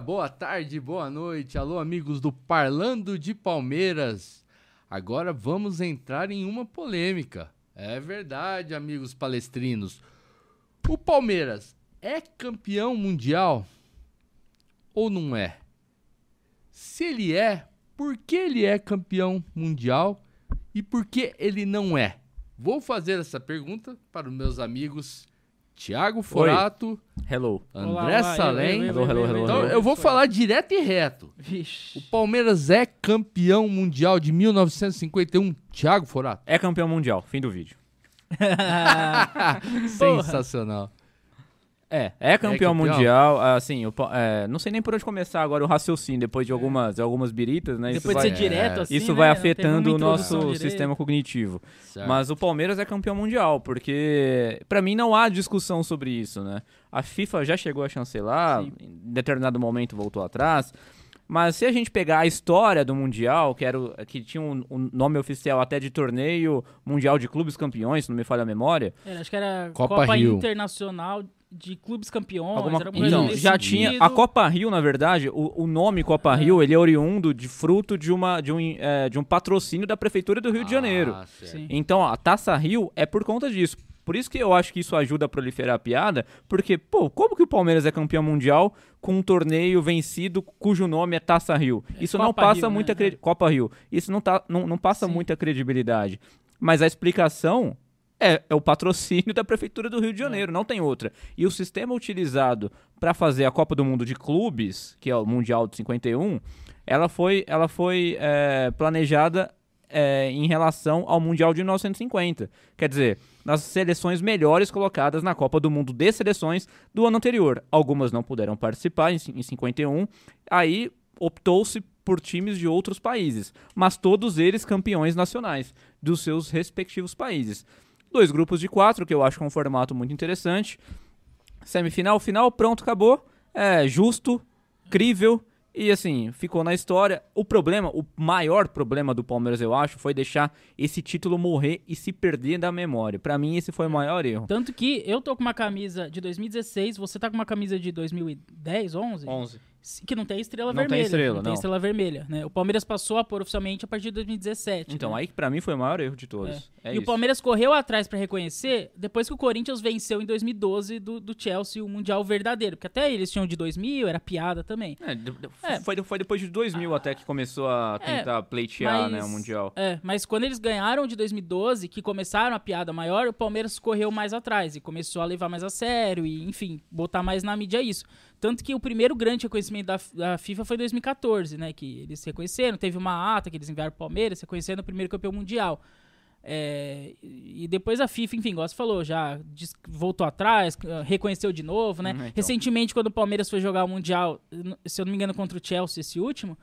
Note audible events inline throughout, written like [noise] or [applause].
boa tarde, boa noite. Alô, amigos do Parlando de Palmeiras. Agora vamos entrar em uma polêmica. É verdade, amigos palestrinos. O Palmeiras é campeão mundial ou não é? Se ele é, por que ele é campeão mundial e por que ele não é? Vou fazer essa pergunta para os meus amigos Tiago Forato, Hello. André Olá, olá, Salem. Hello, hello, hello, Então hello. eu vou falar direto e reto. O Vixe. Palmeiras é campeão mundial de 1951, Thiago Forato. É campeão mundial. Fim do vídeo. [laughs] [laughs] Sensacional. É, é campeão, campeão? mundial. Assim, Pa- é, não sei nem por onde começar agora o raciocínio depois de algumas, de algumas biritas, né? Depois de vai, ser direto assim, isso né? vai afetando o nosso direito. sistema cognitivo. Certo. Mas o Palmeiras é campeão mundial, porque pra mim não há discussão sobre isso, né? A FIFA já chegou a chancelar, Sim. em determinado momento voltou atrás. Mas se a gente pegar a história do Mundial, que, era o- que tinha um, um nome oficial até de torneio Mundial de Clubes Campeões, se não me falha a memória, Era, acho que era Copa Copa, Rio. Internacional de Clubes Campeões. Alguma- era Então, já sentido. tinha. A Copa Rio, na verdade, o, o nome Copa Rio, ele é oriundo de fruto de, uma, de, um, é, de um patrocínio da Prefeitura do Rio de Janeiro. Ah. Sim. Então, a Taça Rio é por conta disso. Por isso que eu acho que isso ajuda a proliferar a piada, porque, pô, como que o Palmeiras é campeão mundial com um torneio vencido cujo nome é Taça Rio? Isso não Copa passa Rio, né? muita É. credi- Copa Rio. Isso não, tá, não, não passa Sim. muita credibilidade. Mas a explicação é, é o patrocínio da Prefeitura do Rio de Janeiro, não tem outra. E o sistema utilizado para fazer a Copa do Mundo de Clubes, que é o Mundial de 51, ela foi, ela foi é, planejada é, em relação ao Mundial de 1950. Quer dizer, nas seleções melhores colocadas na Copa do Mundo de seleções do ano anterior. Algumas não puderam participar em, em 51, aí optou-se por times de outros países, mas todos eles campeões nacionais dos seus respectivos países. Dois grupos de quatro, que eu acho que é um formato muito interessante. Semifinal, final, pronto, acabou. É justo, crível e assim, ficou na história. O problema, o maior problema do Palmeiras, eu acho, foi deixar esse título morrer e se perder da memória. Pra mim, esse foi o maior erro. Tanto que eu tô com uma camisa de 2016, você tá com uma camisa de 2010, 11? 11. Que não tem estrela Não tem vermelha. estrela, não tem estrela vermelha, né? O Palmeiras passou a pôr oficialmente a partir de 2017. Então, né? aí que pra mim foi o maior erro de todos. É, e isso. o Palmeiras correu atrás pra reconhecer depois que o Corinthians venceu em 2012 do, do Chelsea o Mundial verdadeiro. Porque até eles tinham de 2000, era piada também. É, É. Foi, foi depois de 2000 até que começou a É, tentar pleitear né, mas- o Mundial. É, mas quando eles ganharam de 2012, que começaram a piada maior, o Palmeiras correu mais atrás e começou a levar mais a sério e, enfim, botar mais na mídia isso. Tanto que o primeiro grande reconhecimento da, da FIFA foi em 2014, né? Que eles reconheceram, teve uma ata que eles enviaram pro Palmeiras, reconhecendo o primeiro campeão mundial. É, e depois a FIFA, enfim, você falou, já voltou atrás, reconheceu de novo, né? Uhum, então. Recentemente, quando o Palmeiras foi jogar o Mundial, se eu não me engano, contra o Chelsea, esse último,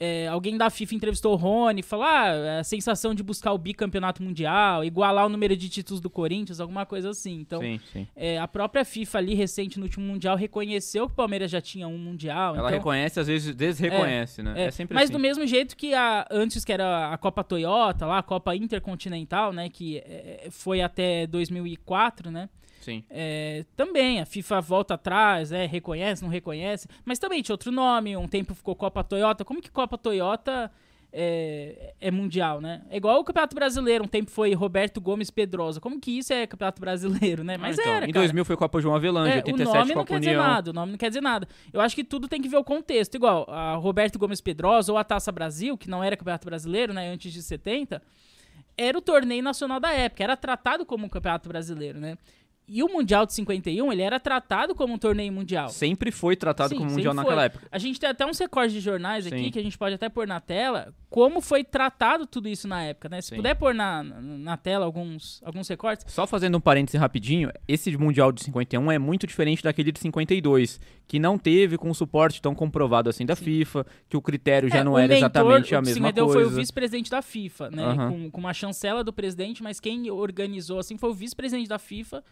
é, alguém da FIFA entrevistou o Rony, falou: ah, a sensação de buscar o bicampeonato mundial, igualar o número de títulos do Corinthians, alguma coisa assim. Então, sim, sim. é, a própria FIFA ali, recente no último Mundial, reconheceu que o Palmeiras já tinha um Mundial. Ela então, reconhece, às vezes desreconhece, né? é, É, sempre mas assim. do mesmo jeito que a, antes que era a Copa Toyota, lá, a Copa Intercontinental, né, que é, foi até 2004, né, Sim. é, também a FIFA volta atrás, é, reconhece, não reconhece, mas também tinha outro nome, um tempo ficou Copa Toyota. Como que Copa Toyota é, é mundial, né? É igual o Campeonato Brasileiro, um tempo foi Roberto Gomes Pedrosa. Como que isso é Campeonato Brasileiro, né? Mas Ah, então, era, Em cara. 2000 foi Copa João Avelange, É, o 87 nome não Copa quer dizer União. nada, o nome não quer dizer nada. Eu acho que tudo tem que ver o contexto. Igual a Roberto Gomes Pedrosa ou a Taça Brasil, que não era Campeonato Brasileiro, né, antes de 70, era o torneio nacional da época, era tratado como um Campeonato Brasileiro, né? E o Mundial de 51, ele era tratado como um torneio mundial. Sempre foi tratado Sim, como mundial naquela foi. época. A gente tem até uns recortes de jornais Sim. aqui que a gente pode até pôr na tela, como foi tratado tudo isso na época, né? Se Sim. puder pôr na, na tela alguns, alguns recortes. Só fazendo um parêntese rapidinho, esse Mundial de 51 é muito diferente daquele de 52, que não teve com suporte tão comprovado assim da FIFA, que o critério já É, não o era mentor, exatamente a o mesma coisa. foi o vice-presidente da FIFA, né? Aham. Com, com uma chancela do presidente, mas quem organizou assim foi o vice-presidente da FIFA,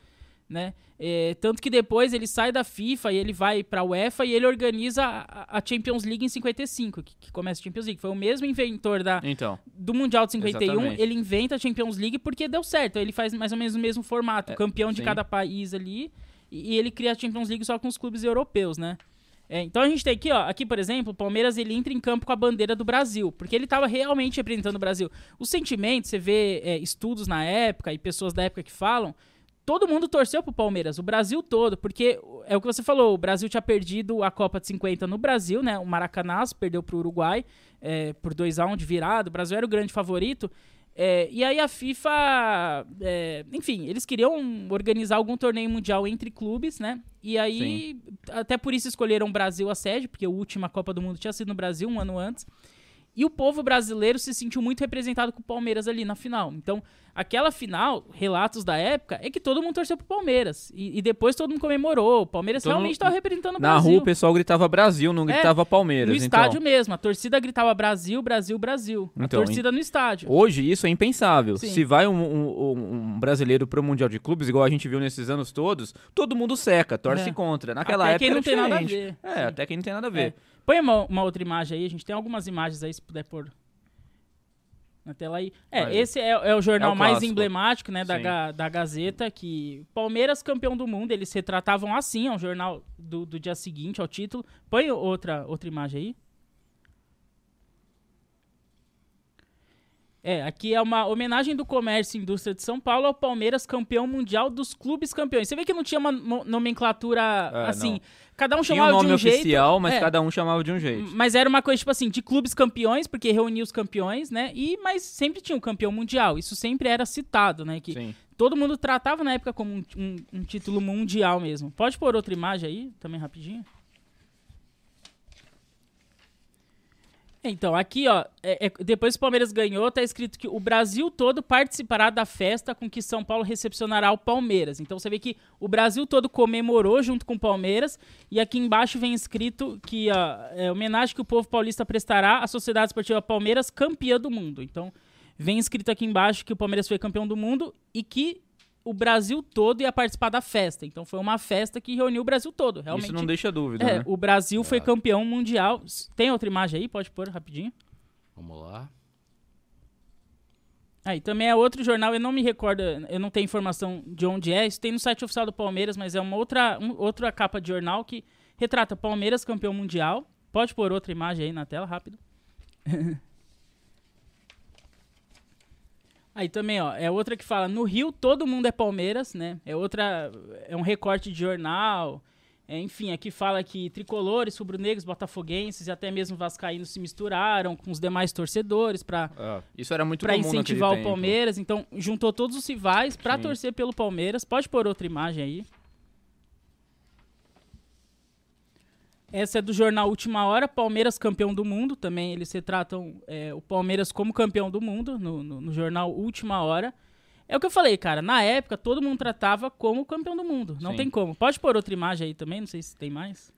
né? É, tanto que depois ele sai da FIFA e ele vai pra UEFA e ele organiza a, a Champions League em 55, que, que começa a Champions League. Foi o mesmo inventor da, Então, do Mundial de 51, Exatamente. ele inventa a Champions League porque deu certo. Ele faz mais ou menos o mesmo formato, É, campeão de sim. cada país ali, e, e ele cria a Champions League só com os clubes europeus, né? É, então a gente tem aqui, ó, aqui por exemplo, o Palmeiras ele entra em campo com a bandeira do Brasil, porque ele estava realmente representando o Brasil. Os sentimentos, você vê é, estudos na época e pessoas da época que falam, todo mundo torceu pro Palmeiras, o Brasil todo, porque é o que você falou, o Brasil tinha perdido a Copa de 50 no Brasil, né? O Maracanazo perdeu pro Uruguai é, por 2 a 1 de virada, o Brasil era o grande favorito. É, e aí a FIFA, é, enfim, eles queriam organizar algum torneio mundial entre clubes, né? E aí, Sim. até por isso escolheram o Brasil a sede, porque a última Copa do Mundo tinha sido no Brasil um ano antes. E o povo brasileiro se sentiu muito representado com o Palmeiras ali na final. Então, aquela final, relatos da época, é que todo mundo torceu pro Palmeiras. E, e depois todo mundo comemorou. O Palmeiras Todo realmente estava representando o Na Brasil. rua o pessoal gritava Brasil, não É, gritava Palmeiras. No então. estádio mesmo. A torcida gritava Brasil, Brasil, Brasil. A Então, torcida no estádio. Hoje isso é impensável. Sim. Se vai um, um- um- brasileiro pro Mundial de Clubes, igual a gente viu nesses anos todos, todo mundo seca, torce É. contra. Naquela Até época quem não tem nada a ver. É, Sim. até quem não tem nada a ver. É. Põe uma, uma outra imagem aí, a gente tem algumas imagens aí, se puder pôr na tela aí. É, Aí. esse é, é o jornal É o mais emblemático, né, da. Ga- da Gazeta, que Palmeiras campeão do mundo, eles se retratavam assim, é um jornal do, do dia seguinte ao título. Põe outra, outra imagem aí. É, aqui é uma homenagem do comércio e indústria de São Paulo ao Palmeiras campeão mundial dos clubes campeões. Você vê que não tinha uma nomenclatura É, assim, não. cada um Tinha chamava um nome de um oficial, jeito. mas É. cada um chamava de um jeito. Mas era uma coisa, tipo assim, de clubes campeões, porque reunia os campeões, né? E, mas sempre tinha um campeão mundial. Isso sempre era citado, né? Que Sim. todo mundo tratava na época como um, um- um título mundial mesmo. Pode pôr outra imagem aí, também rapidinho? Então, aqui, ó, é- é- depois que o Palmeiras ganhou, tá escrito que o Brasil todo participará da festa com que São Paulo recepcionará o Palmeiras. Então você vê que o Brasil todo comemorou junto com o Palmeiras, e aqui embaixo vem escrito que a é, homenagem que o povo paulista prestará à Sociedade Esportiva Palmeiras, campeã do mundo. Então, vem escrito aqui embaixo que o Palmeiras foi campeão do mundo e que o Brasil todo ia participar da festa. Então foi uma festa que reuniu o Brasil todo, realmente. Isso não deixa dúvida, É, né? o Brasil É. foi campeão mundial. Tem outra imagem aí? Pode pôr rapidinho. Vamos lá. Aí também é outro jornal, eu não me recordo, eu não tenho informação de onde é. Isso tem no site oficial do Palmeiras, mas é uma outra, um- outra capa de jornal que retrata Palmeiras campeão mundial. Pode pôr outra imagem aí na tela, rápido. [laughs] Aí também, ó, é outra que fala, no Rio todo mundo é Palmeiras, né? É outra, é um recorte de jornal. É, enfim, aqui fala que tricolores, rubro-negros, botafoguenses e até mesmo vascaínos se misturaram com os demais torcedores para Ah, Isso era muito para incentivar o. Palmeiras. Então, juntou todos os rivais para torcer pelo Palmeiras. Pode pôr outra imagem aí. Essa é do jornal Última Hora, Palmeiras campeão do mundo. Também eles retratam é, o Palmeiras como campeão do mundo no, no- no jornal Última Hora. É o que eu falei, cara. Na época, todo mundo tratava como campeão do mundo. Não Sim. tem como. Pode pôr outra imagem aí também, não sei se tem mais.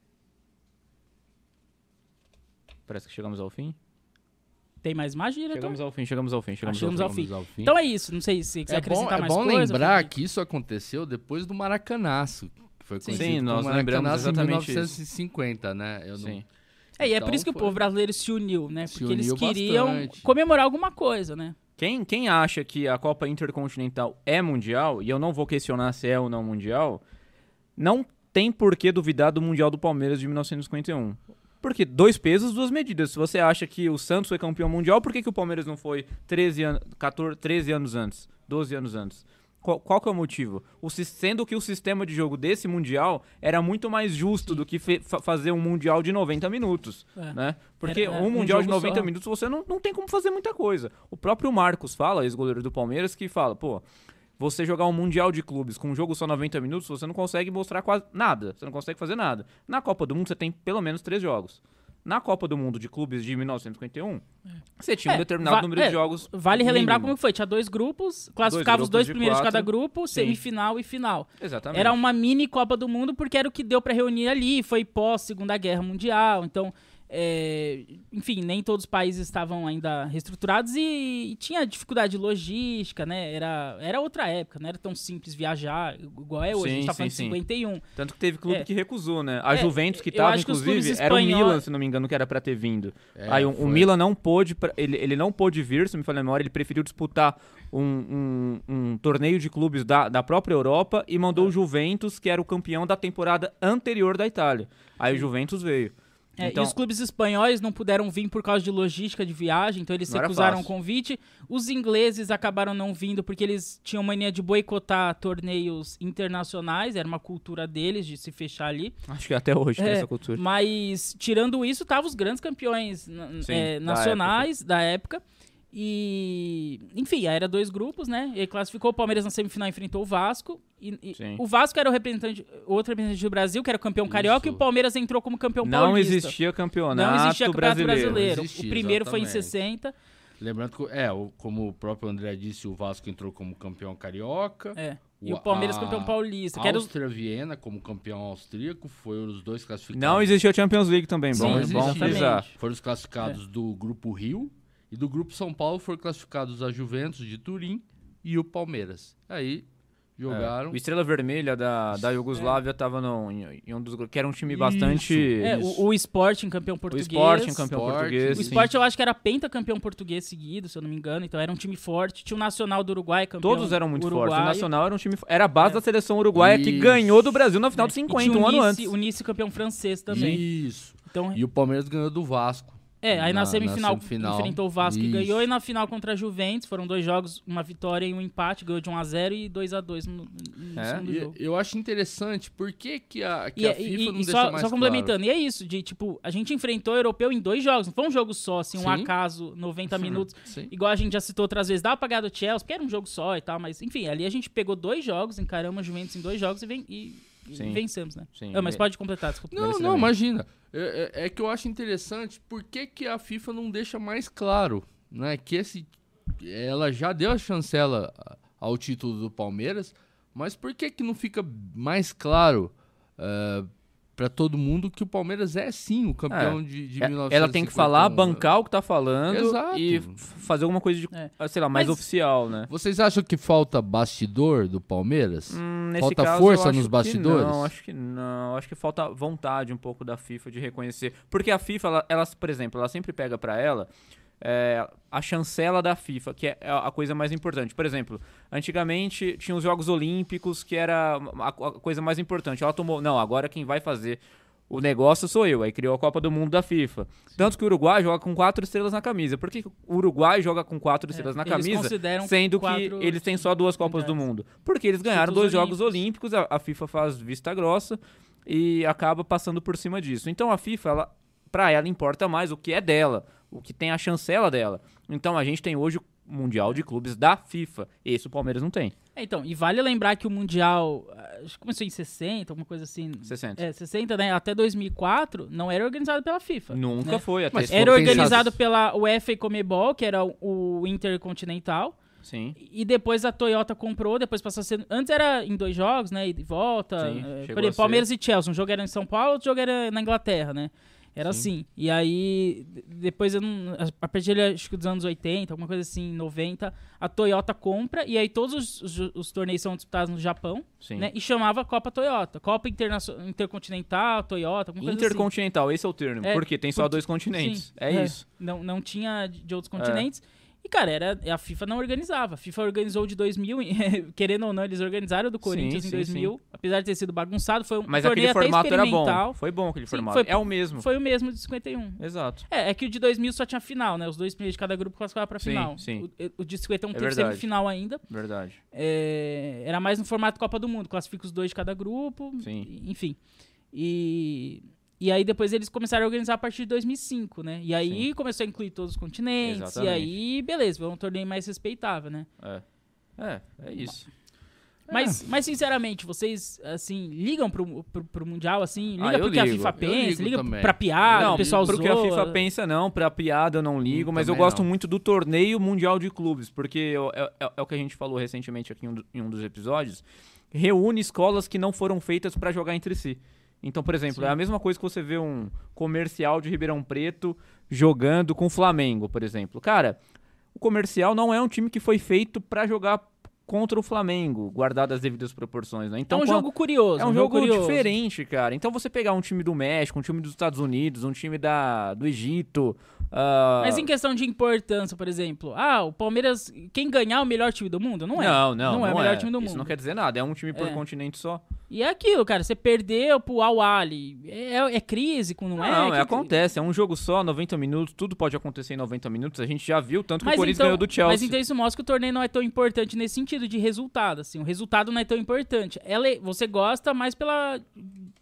Parece que chegamos ao fim. Tem mais imagem, diretor? Chegamos ao fim, chegamos ao fim, chegamos, chegamos ao, ao fim. ao fim. Então é isso. Não sei se você quiser é bom, acrescentar é mais bom coisa. lembrar que isso aconteceu depois do Maracanaço, foi Sim. conhecido Sim, nós como lembramos em exatamente isso. 1950, né? Eu não- Sim. É, e é Então por isso que o foi- povo brasileiro se uniu, né? Porque eles uniu queriam bastante. comemorar alguma coisa, né? Quem, quem acha que a Copa Intercontinental é mundial, e eu não vou questionar se é ou não mundial, não tem por que duvidar do Mundial do Palmeiras de 1951. Porque dois pesos, duas medidas. Se você acha que o Santos foi campeão mundial, por que, que o Palmeiras não foi 13, an 14, 13 anos antes? 12 anos antes? Qual, qual que é o motivo? O, sendo que o sistema de jogo desse Mundial era muito mais justo do que fe- fa- fazer um Mundial de 90 minutos, É. né? Porque Era- é, um um Mundial de jogo 90 só. minutos você não, não tem como fazer muita coisa. O próprio Marcos fala, ex-goleiro do Palmeiras, que fala, pô, você jogar um Mundial de Clubes com um jogo só 90 minutos, você não consegue mostrar quase nada. Você não consegue fazer nada. Na Copa do Mundo você tem pelo menos três jogos. Na Copa do Mundo de Clubes de 1951, você tinha um É, determinado va- número é, de jogos. Vale relembrar mínimo. como foi. Tinha dois grupos, classificava os grupos dois de primeiros de cada quatro. grupo, Sim. semifinal e final. Exatamente. Era uma mini Copa do Mundo porque era o que deu pra reunir ali. Foi pós Segunda Guerra Mundial. Então, é, enfim, nem todos os países estavam ainda reestruturados e, e, tinha dificuldade logística, né? Era, era outra época, não era tão simples viajar igual é hoje. Sim, a gente tá falando sim, de 51. Tanto que teve clube é. que recusou, né? A é, Juventus que tava, inclusive, era o Milan, se não me engano, que era para ter vindo. É, Aí o, o, Milan não pôde, ele, ele não pôde vir, se me falha a memória, ele preferiu disputar um, um, um, torneio de clubes da, da própria Europa e mandou o Juventus, que era o campeão da temporada anterior da Itália. Aí o Juventus veio. É, então, e os clubes espanhóis não puderam vir por causa de logística de viagem, então eles recusaram o convite. Os ingleses acabaram não vindo porque eles tinham mania de boicotar torneios internacionais, era uma cultura deles de se fechar ali. Acho que até hoje é, tem essa cultura. Mas, tirando isso, estavam os grandes campeões Sim, é, nacionais da época. Da época e, enfim, aí era dois grupos, né? E classificou o Palmeiras na semifinal enfrentou o Vasco. E, e o Vasco era o representante, outro representante do Brasil, que era o campeão carioca, Isso. e o Palmeiras entrou como campeão não paulista. Existia campeonato não existia campeonato brasileiro. brasileiro. Existia, o primeiro exatamente. foi em 60. Lembrando que, é, como o próprio André disse, o Vasco entrou como campeão carioca. É. E o, Palmeiras a, campeão paulista. A Áustria Viena como campeão austríaco foram os dois classificados. Não existia Champions League também, Sim, bom, bom Foram os classificados é. do grupo Rio, e do grupo São Paulo foram classificados a Juventus de Turim e o Palmeiras. Aí jogaram. É, o Estrela Vermelha da, da Iugoslávia estava é. em, um dos grupos, que era um time bastante. É, o, o Sporting, campeão português. O Sporting, campeão Sport, português. O Sporting, eu acho que era penta campeão português seguido, se eu não me engano. Então era um time forte. Tinha o Nacional do Uruguai, campeão. Todos eram muito fortes. O Nacional era um time. Era a base é. da seleção uruguaia Isso. que ganhou do Brasil na final de 50, um ano antes. O Nice campeão francês também. Isso. Então, e o Palmeiras ganhou do Vasco. É, aí na, na, semifinal, na semifinal, enfrentou o Vasco Isso. e ganhou, e na final contra a Juventus foram dois jogos, uma vitória e um empate, ganhou de 1x0 e 2x2 no, no é? segundo jogo. Eu acho interessante, por que, que a, que e, a é, FIFA e, não e só, mais Só complementando, claro? e é isso, de tipo, a gente enfrentou o europeu em dois jogos, não foi um jogo só, assim, um Sim. acaso, 90 [laughs] minutos, Sim. igual a gente já citou outras vezes, dá pra ganhar do Chelsea, porque era um jogo só e tal, mas enfim, ali a gente pegou dois jogos, encaramos a Juventus em dois jogos e, vem, e Sim. vencemos, né? Sim. Ah, mas pode completar, desculpa. Não, não, imagina. É, é, é, que eu acho interessante por que, que a FIFA não deixa mais claro, né? Que esse, ela já deu a chancela ao título do Palmeiras, mas por que que não fica mais claro uh, para todo mundo que o Palmeiras é sim o campeão é. de, de 1951. É, ela tem que falar, bancar o que tá falando Exato. e fazer alguma coisa de, é. sei lá, mais Mas oficial, né? Vocês acham que falta bastidor do Palmeiras? Hum, falta caso, força nos bastidores? não, acho que não. Acho que falta vontade um pouco da FIFA de reconhecer. Porque a FIFA, ela, ela por exemplo, ela sempre pega para ela é, a chancela da FIFA, que é a coisa mais importante. Por exemplo, antigamente tinha os Jogos Olímpicos, que era a, a coisa mais importante. Ela tomou, não, agora quem vai fazer o negócio sou eu. Aí criou a Copa do Mundo da FIFA. Sim. Tanto que o Uruguai joga com quatro estrelas na camisa. Por que o Uruguai joga com quatro é, estrelas na camisa, sendo que eles têm só duas Copas do Mundo? Porque eles ganharam dois Olímpicos. Jogos Olímpicos, a, a, FIFA faz vista grossa e acaba passando por cima disso. Então a FIFA, ela, pra ela importa mais o que é dela o que tem a chancela dela. Então a gente tem hoje o Mundial de Clubes da FIFA. Esse o Palmeiras não tem. É, então, e vale lembrar que o Mundial que começou em 60, alguma coisa assim. 60. É, 60, né? Até 2004 não era organizado pela FIFA. Nunca né? foi. Até era organizado pela UEFA e Comebol, que era o Intercontinental. Sim. E depois a Toyota comprou, depois passou a ser. Antes era em dois jogos, né? E volta. Sim, é, por exemplo, Palmeiras e Chelsea. Um jogo era em São Paulo, outro jogo era na Inglaterra, né? Era Sim. assim. E aí, depois, eu não, a partir acho que dos anos 80, alguma coisa assim, 90, a Toyota compra, e aí todos os, os, os torneios são disputados no Japão, Sim. né? E chamava Copa Toyota. Copa Intercontinental, Toyota, alguma coisa assim. Intercontinental, assim. esse é o termo. É, porque tem só porque, dois continentes. Sim, é, é, isso. Não, não tinha de outros continentes. É. E, cara, era, a FIFA não organizava. A FIFA organizou de 2000, [laughs] querendo ou não, eles organizaram do Corinthians sim, em 2000. Sim. Apesar de ter sido bagunçado, foi um Mas torneio aquele formato era bom. Foi bom aquele sim, formato. Foi, é o mesmo. Foi o mesmo de 51. Exato. É, é que o de 2000 só tinha final, né? Os dois primeiros de cada grupo classificavam pra final. Sim, O, o de 51 é teve verdade. semifinal ainda. Verdade. É, era mais no formato Copa do Mundo. Classifica os dois de cada grupo. Sim. Enfim. E... E aí depois eles começaram a organizar a partir de 2005, né? E aí Sim. começou a incluir todos os continentes. Exatamente. E aí, beleza, foi um torneio mais respeitável, né? É. É, é isso. Mas, é. mas sinceramente, vocês, assim, ligam pro, pro, pro Mundial, assim? Liga ah, pro que a FIFA pensa, liga também. pra piada, não, o pessoal pro que a FIFA pensa não, pra piada eu não ligo, hum, mas eu gosto não. muito do torneio mundial de clubes, porque é, é, é, o que a gente falou recentemente aqui em um, em um dos episódios, reúne escolas que não foram feitas para jogar entre si. Então, por exemplo, Sim. é a mesma coisa que você vê um comercial de Ribeirão Preto jogando com o Flamengo, por exemplo. Cara, o comercial não é um time que foi feito pra jogar contra o Flamengo, guardado as devidas proporções, né? Então, é um quan- jogo curioso. é um jogo curioso. diferente, cara. Então você pegar um time do México, um time dos Estados Unidos, um time da, do Egito. Ah, Mas em questão de importância, por exemplo, ah, o Palmeiras, quem ganhar é o melhor time do mundo? Não é. Não, não, Não é o melhor time do Isso mundo. não quer dizer nada. É um time por É. continente só. E é aquilo, cara, você perdeu pro Al-Ali. É, é crise, com- não é? Não, Que- é, acontece. É um jogo só, 90 minutos. Tudo pode acontecer em 90 minutos. A gente já viu tanto que Mas o Corinthians então, ganhou do Chelsea. mas então isso mostra que o torneio não é tão importante nesse sentido de resultado, assim. O resultado não é tão importante. Ela é- você gosta mais pela,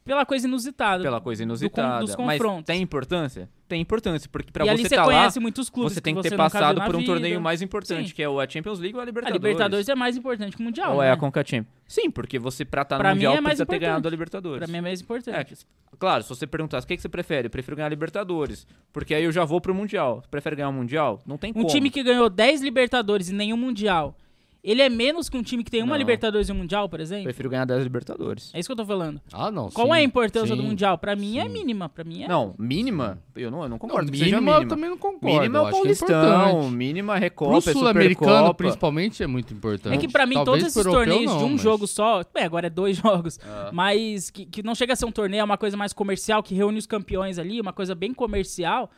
pela coisa inusitada. Pela coisa do inusitada. dos mas confrontos. tem importância? Tem importância, porque pra ali você estar lá, conhece muitos clubes você tem que que ter passado por um vida. torneio mais importante, Sim. que é o a Champions League ou a A Libertadores. Libertadores é mais importante que o Mundial, ou né? é a Conca Champions. Sim, porque você pra estar no Pra mim Mundial é precisa ter importante. ganhado a Libertadores. Pra mim é mais É, importante. que- claro, se você perguntasse o que, que você prefere, eu prefiro ganhar a Libertadores. Porque aí eu já vou pro Mundial. Você prefere ganhar o Mundial? Não tem Um como. time que ganhou 10 Libertadores e nenhum Mundial, ele é menos que um time que tem uma Não. Libertadores e um Mundial, por exemplo? Prefiro ganhar 10 Libertadores. É isso que eu tô falando. Ah, não. Qual sim, é a importância do sim. Mundial? Pra mim é sim. mínima. Pra mim é. Não, mínima? Eu não, eu não Não, concordo que mínima, seja mínima. eu também não concordo. Mínima é o é Paulistão, importante. mínima é Pro Recopa, é sul-americano, principalmente, é muito importante. É que pra mim Talvez todos esses pro torneios não, de um mas- jogo só, é, agora é dois [laughs] jogos, Ah. mas que, que não chega a ser um torneio, é uma coisa mais comercial, que reúne os campeões ali, uma coisa bem comercial,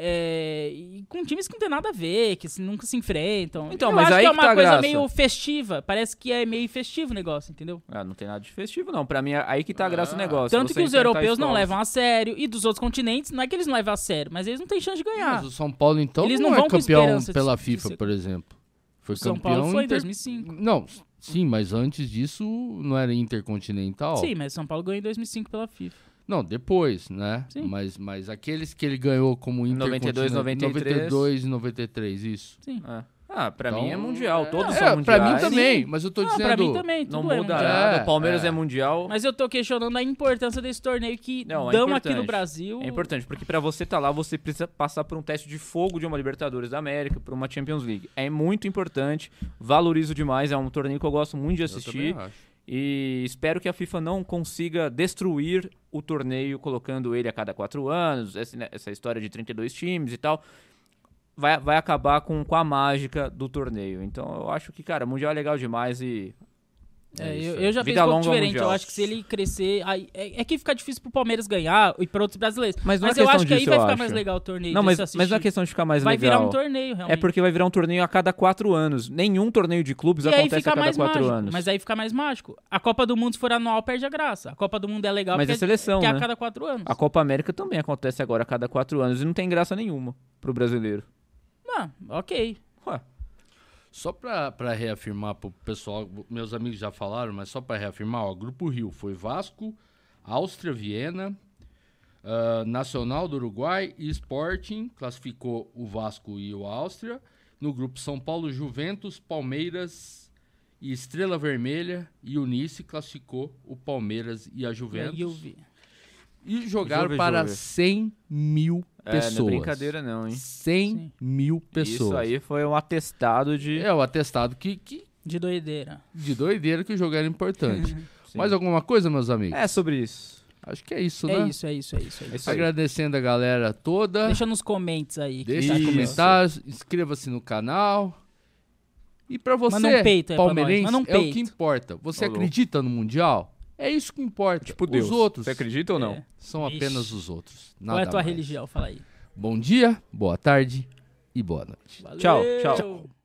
é, e com times que não tem nada a ver, que se- nunca se enfrentam. Então, Eu mas acho aí que é que uma tá a coisa graça. meio festiva, parece que é meio festivo o negócio, entendeu? Ah, não tem nada de festivo, não. Pra mim, é aí que tá a graça do negócio. Tanto que os europeus não levam a sério, e dos outros continentes, não é que eles não levam a sério, mas eles não têm chance de ganhar. Mas o São Paulo, então, Eles não, não é campeão de- pela de FIFA, ser- por exemplo. Foi São campeão Paulo foi em inter- 2005. Não, sim, mas antes disso não era intercontinental. Sim, mas São Paulo ganhou em 2005 pela FIFA. Não, depois, né? Sim. Mas, mas aqueles que ele ganhou como 92, intercontinental... 93. 92 e 93, isso. Sim. É. Ah, pra Então, mim é mundial. Todos é, são mundiais. Pra mim também, mas eu tô Não, dizendo... pra mim também, Não tudo é muda mundial. nada. É, O Palmeiras é, é. mundial. Mas eu tô questionando a importância desse torneio que Não, é dão aqui importante. no Brasil. É importante, porque pra você estar lá, você precisa passar por um teste de fogo de uma Libertadores da América, por uma Champions League. É muito importante, valorizo demais, é um torneio que eu gosto muito de Eu assistir. acho. E espero que a FIFA não consiga destruir o torneio colocando ele a cada quatro anos, essa, né, essa história de 32 times e tal. Vai, vai acabar com, com a mágica do torneio. Então eu acho que, cara, Mundial é legal demais e. É, isso eu, eu já Vida penso um pouco diferente. Eu Mundial. acho que se ele crescer. Aí, é, é que fica difícil pro Palmeiras ganhar e pra outros brasileiros. Mas não Mas é eu acho que aí vai eu ficar acho. mais legal o torneio. Não, mas, mas não é questão de ficar mais Vai legal. virar um torneio, realmente. É porque vai virar um torneio a cada quatro anos. Nenhum torneio de clubes e acontece a cada quatro mágico. anos. Mas aí fica mais mágico. A Copa do Mundo, se for anual, perde a graça. A Copa do Mundo é legal Mas porque é seleção, que é né? a cada quatro anos. A Copa América também acontece agora a cada quatro anos e não tem graça nenhuma pro brasileiro. Ah, ok. Ué, Só pra reafirmar pro pessoal, meus amigos já falaram, mas só pra reafirmar, ó, Grupo Rio foi Vasco, Áustria, Viena, ah, Nacional do Uruguai e Sporting, classificou o Vasco e o Áustria. No grupo São Paulo, Juventus, Palmeiras e Estrela Vermelha e Unice classificou o Palmeiras e a Juventus. E jogaram para Jove. 100 mil é, pessoas. não é brincadeira não, hein? 100 Sim. mil pessoas. Isso aí foi um atestado de... É o atestado que, que De doideira. de doideira que o jogo era importante. [laughs] Mais alguma coisa, meus amigos? É sobre isso. Acho que é isso, É né? isso, é isso, é isso. É isso. aí. Agradecendo a galera toda. Deixa nos comentários aí. que Deixa tá os Isso. comentários, inscreva-se no canal. E pra você, Manda um peito aí pra nós, palmeirense, manda um é o que peito. importa. Você acredita no Mundial? É isso que importa. Tipo Deus. Os outros Você acredita ou não? É. são Ixi. apenas os outros. Qual é a tua mais. religião? Fala aí. Bom dia, boa tarde e boa noite. Valeu. Tchau, tchau.